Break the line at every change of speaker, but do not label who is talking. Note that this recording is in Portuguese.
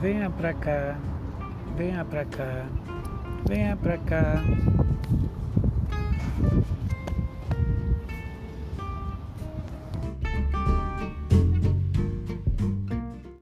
Venha pra cá, venha pra cá, venha pra cá.